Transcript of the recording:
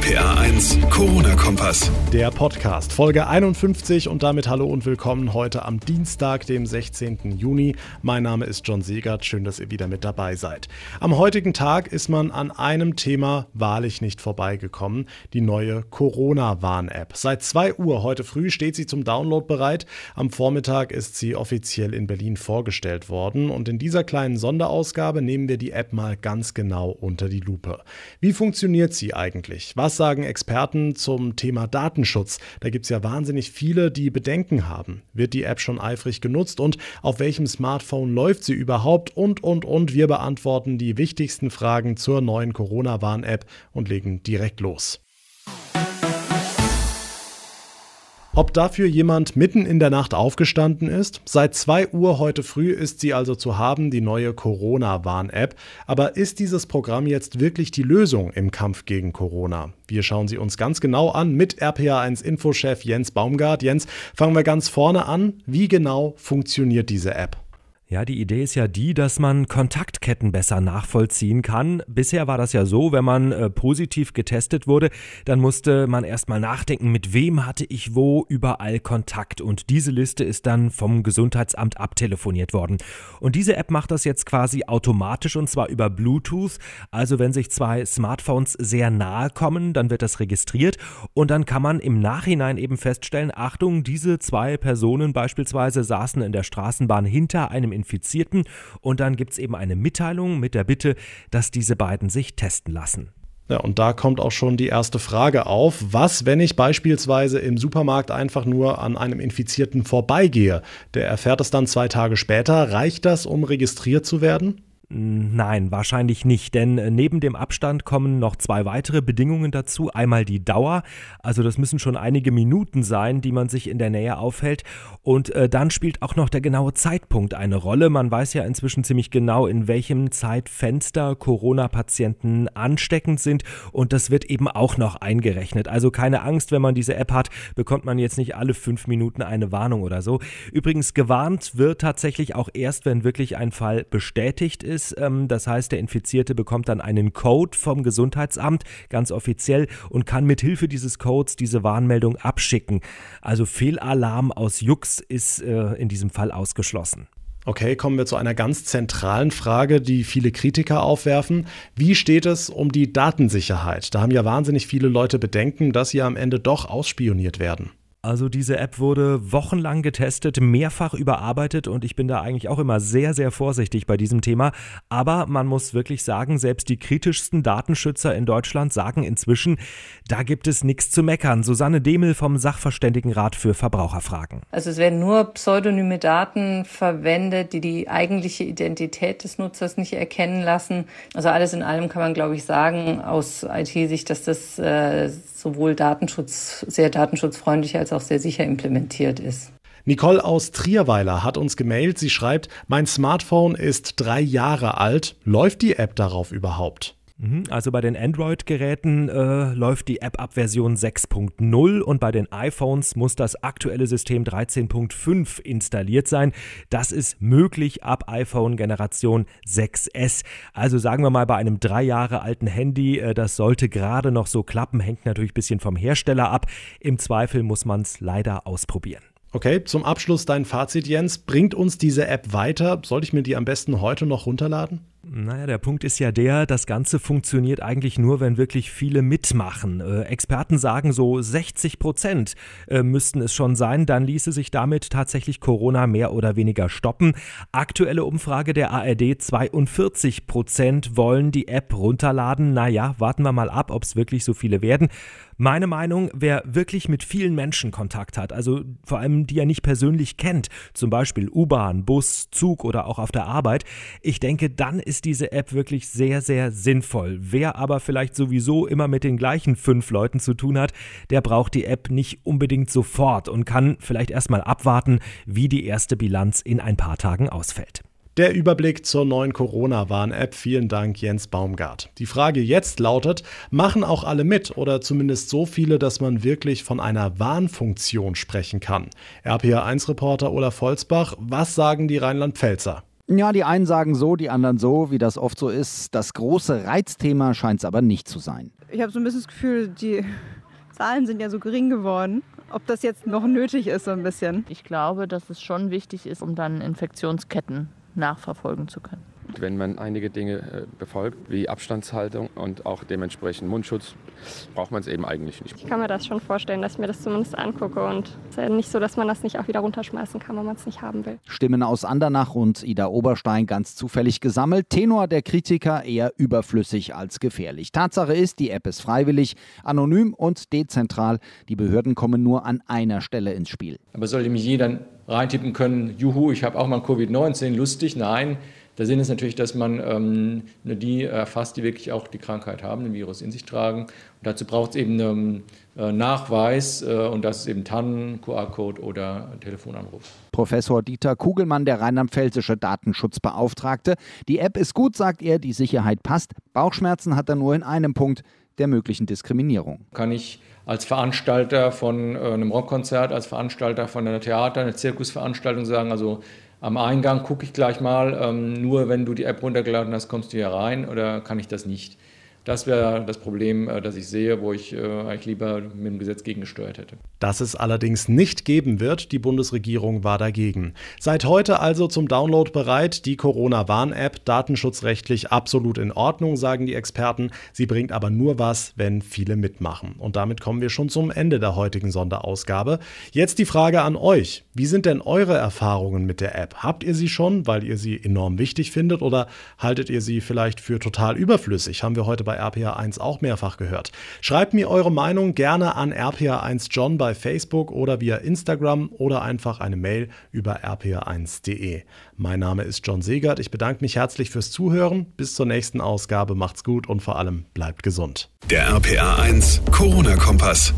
RPA 1, Corona-Kompass. Der Podcast, Folge 51 und damit hallo und willkommen heute am Dienstag, dem 16. Juni. Mein Name ist John Segert, schön, dass ihr wieder mit dabei seid. Am heutigen Tag ist man an einem Thema wahrlich nicht vorbeigekommen, die neue Corona-Warn-App. Seit 2 Uhr heute früh steht sie zum Download bereit. Am Vormittag ist sie offiziell in Berlin vorgestellt worden und in dieser kleinen Sonderausgabe nehmen wir die App mal ganz genau unter die Lupe. Wie funktioniert sie eigentlich? Was sagen Experten zum Thema Datenschutz? Da gibt es ja wahnsinnig viele, die Bedenken haben. Wird die App schon eifrig genutzt und auf welchem Smartphone läuft sie überhaupt? Und, und, und. Wir beantworten die wichtigsten Fragen zur neuen Corona-Warn-App und legen direkt los. Ob dafür jemand mitten in der Nacht aufgestanden ist? Seit 2 Uhr heute früh ist sie also zu haben, die neue Corona-Warn-App. Aber ist dieses Programm jetzt wirklich die Lösung im Kampf gegen Corona? Wir schauen sie uns ganz genau an mit RPA1-Infochef Jens Baumgart. Jens, fangen wir ganz vorne an. Wie genau funktioniert diese App? Ja, die Idee ist ja die, dass man Kontaktketten besser nachvollziehen kann. Bisher war das ja so, wenn man äh, positiv getestet wurde, dann musste man erstmal nachdenken, mit wem hatte ich wo überall Kontakt. Und diese Liste ist dann vom Gesundheitsamt abtelefoniert worden. Und diese App macht das jetzt quasi automatisch und zwar über Bluetooth. Also wenn sich zwei Smartphones sehr nahe kommen, dann wird das registriert und dann kann man im Nachhinein eben feststellen, Achtung, diese zwei Personen beispielsweise saßen in der Straßenbahn hinter einem Infizierten und dann gibt es eben eine Mitteilung mit der Bitte, dass diese beiden sich testen lassen. Ja, und da kommt auch schon die erste Frage auf. Was, wenn ich beispielsweise im Supermarkt einfach nur an einem Infizierten vorbeigehe? Der erfährt es dann zwei Tage später. Reicht das, um registriert zu werden? Nein, wahrscheinlich nicht, denn äh, neben dem Abstand kommen noch zwei weitere Bedingungen dazu. Einmal die Dauer, also das müssen schon einige Minuten sein, die man sich in der Nähe aufhält. Und äh, dann spielt auch noch der genaue Zeitpunkt eine Rolle. Man weiß ja inzwischen ziemlich genau, in welchem Zeitfenster Corona-Patienten ansteckend sind und das wird eben auch noch eingerechnet. Also keine Angst, wenn man diese App hat, bekommt man jetzt nicht alle fünf Minuten eine Warnung oder so. Übrigens, gewarnt wird tatsächlich auch erst, wenn wirklich ein Fall bestätigt ist ist. Ähm, das heißt, der Infizierte bekommt dann einen Code vom Gesundheitsamt, ganz offiziell, und kann mit Hilfe dieses Codes diese Warnmeldung abschicken. Also Fehlalarm aus Jux ist äh, in diesem Fall ausgeschlossen. Okay, kommen wir zu einer ganz zentralen Frage, die viele Kritiker aufwerfen. Wie steht es um die Datensicherheit? Da haben ja wahnsinnig viele Leute Bedenken, dass sie am Ende doch ausspioniert werden. Also diese App wurde wochenlang getestet, mehrfach überarbeitet und ich bin da eigentlich auch immer sehr, sehr vorsichtig bei diesem Thema. Aber man muss wirklich sagen, selbst die kritischsten Datenschützer in Deutschland sagen inzwischen, da gibt es nichts zu meckern. Susanne Demel vom Sachverständigenrat für Verbraucherfragen. Also es werden nur pseudonyme Daten verwendet, die die eigentliche Identität des Nutzers nicht erkennen lassen. Also alles in allem kann man, glaube ich, sagen aus IT-Sicht, dass das äh, sowohl Datenschutz, sehr datenschutzfreundlich als auch sehr sicher implementiert ist. Nicole aus Trierweiler hat uns gemailt. Sie schreibt, mein Smartphone ist drei Jahre alt. Läuft die App darauf überhaupt? Mhm, also bei den Android-Geräten äh, läuft die App ab Version 6.0 und bei den iPhones muss das aktuelle System 13.5 installiert sein. Das ist möglich ab iPhone Generation 6S. Also sagen wir mal bei einem drei Jahre alten Handy, äh, das sollte gerade noch so klappen, hängt natürlich ein bisschen vom Hersteller ab. Im Zweifel muss man es leider ausprobieren. Okay, zum Abschluss dein Fazit, Jens. Bringt uns diese App weiter? Sollte ich mir die am besten heute noch runterladen? Naja, der Punkt ist ja der, das Ganze funktioniert eigentlich nur, wenn wirklich viele mitmachen. Äh, Experten sagen so 60 Prozent äh, müssten es schon sein, dann ließe sich damit tatsächlich Corona mehr oder weniger stoppen. Aktuelle Umfrage der ARD, 42 Prozent wollen die App runterladen. Naja, warten wir mal ab, ob es wirklich so viele werden. Meine Meinung, wer wirklich mit vielen Menschen Kontakt hat, also vor allem die er nicht persönlich kennt, zum Beispiel U-Bahn, Bus, Zug oder auch auf der Arbeit, ich denke, dann ist diese App wirklich sehr, sehr sinnvoll. Wer aber vielleicht sowieso immer mit den gleichen fünf Leuten zu tun hat, der braucht die App nicht unbedingt sofort und kann vielleicht erstmal abwarten, wie die erste Bilanz in ein paar Tagen ausfällt. Der Überblick zur neuen Corona-Warn-App. Vielen Dank, Jens Baumgart. Die Frage jetzt lautet: Machen auch alle mit oder zumindest so viele, dass man wirklich von einer Warnfunktion sprechen kann? RPA1-Reporter Olaf Volzbach, was sagen die Rheinland-Pfälzer? Ja, die einen sagen so, die anderen so, wie das oft so ist. Das große Reizthema scheint es aber nicht zu sein. Ich habe so ein bisschen das Gefühl, die Zahlen sind ja so gering geworden. Ob das jetzt noch nötig ist, so ein bisschen. Ich glaube, dass es schon wichtig ist, um dann Infektionsketten nachverfolgen zu können. Wenn man einige Dinge äh, befolgt, wie Abstandshaltung und auch dementsprechend Mundschutz, braucht man es eben eigentlich nicht. Ich kann mir das schon vorstellen, dass ich mir das zumindest angucke. Und es ist ja nicht so, dass man das nicht auch wieder runterschmeißen kann, wenn man es nicht haben will. Stimmen aus Andernach und Ida Oberstein ganz zufällig gesammelt. Tenor der Kritiker eher überflüssig als gefährlich. Tatsache ist, die App ist freiwillig, anonym und dezentral. Die Behörden kommen nur an einer Stelle ins Spiel. Aber soll nämlich jeder reintippen können, juhu, ich habe auch mal Covid-19, lustig? Nein. Der Sinn ist natürlich, dass man ähm, die erfasst, die wirklich auch die Krankheit haben, den Virus in sich tragen. Und dazu braucht es eben einen äh, Nachweis äh, und das ist eben TAN, QR-Code oder Telefonanruf. Professor Dieter Kugelmann, der rheinland-pfälzische Datenschutzbeauftragte. Die App ist gut, sagt er, die Sicherheit passt. Bauchschmerzen hat er nur in einem Punkt, der möglichen Diskriminierung. Kann ich als Veranstalter von äh, einem Rockkonzert, als Veranstalter von einer Theater, einer Zirkusveranstaltung sagen, also am Eingang gucke ich gleich mal, ähm, nur wenn du die App runtergeladen hast, kommst du hier rein oder kann ich das nicht? Das wäre das Problem, äh, das ich sehe, wo ich äh, eigentlich lieber mit dem Gesetz gegengesteuert hätte. Das es allerdings nicht geben wird, die Bundesregierung war dagegen. Seit heute also zum Download bereit, die Corona-Warn-App, datenschutzrechtlich absolut in Ordnung, sagen die Experten. Sie bringt aber nur was, wenn viele mitmachen. Und damit kommen wir schon zum Ende der heutigen Sonderausgabe. Jetzt die Frage an euch. Wie sind denn eure Erfahrungen mit der App? Habt ihr sie schon, weil ihr sie enorm wichtig findet oder haltet ihr sie vielleicht für total überflüssig? Haben wir heute bei RPA1 auch mehrfach gehört. Schreibt mir eure Meinung gerne an RPA1John bei Facebook oder via Instagram oder einfach eine Mail über rpa1.de. Mein Name ist John Segert. Ich bedanke mich herzlich fürs Zuhören. Bis zur nächsten Ausgabe. Macht's gut und vor allem bleibt gesund. Der RPA1 Corona-Kompass.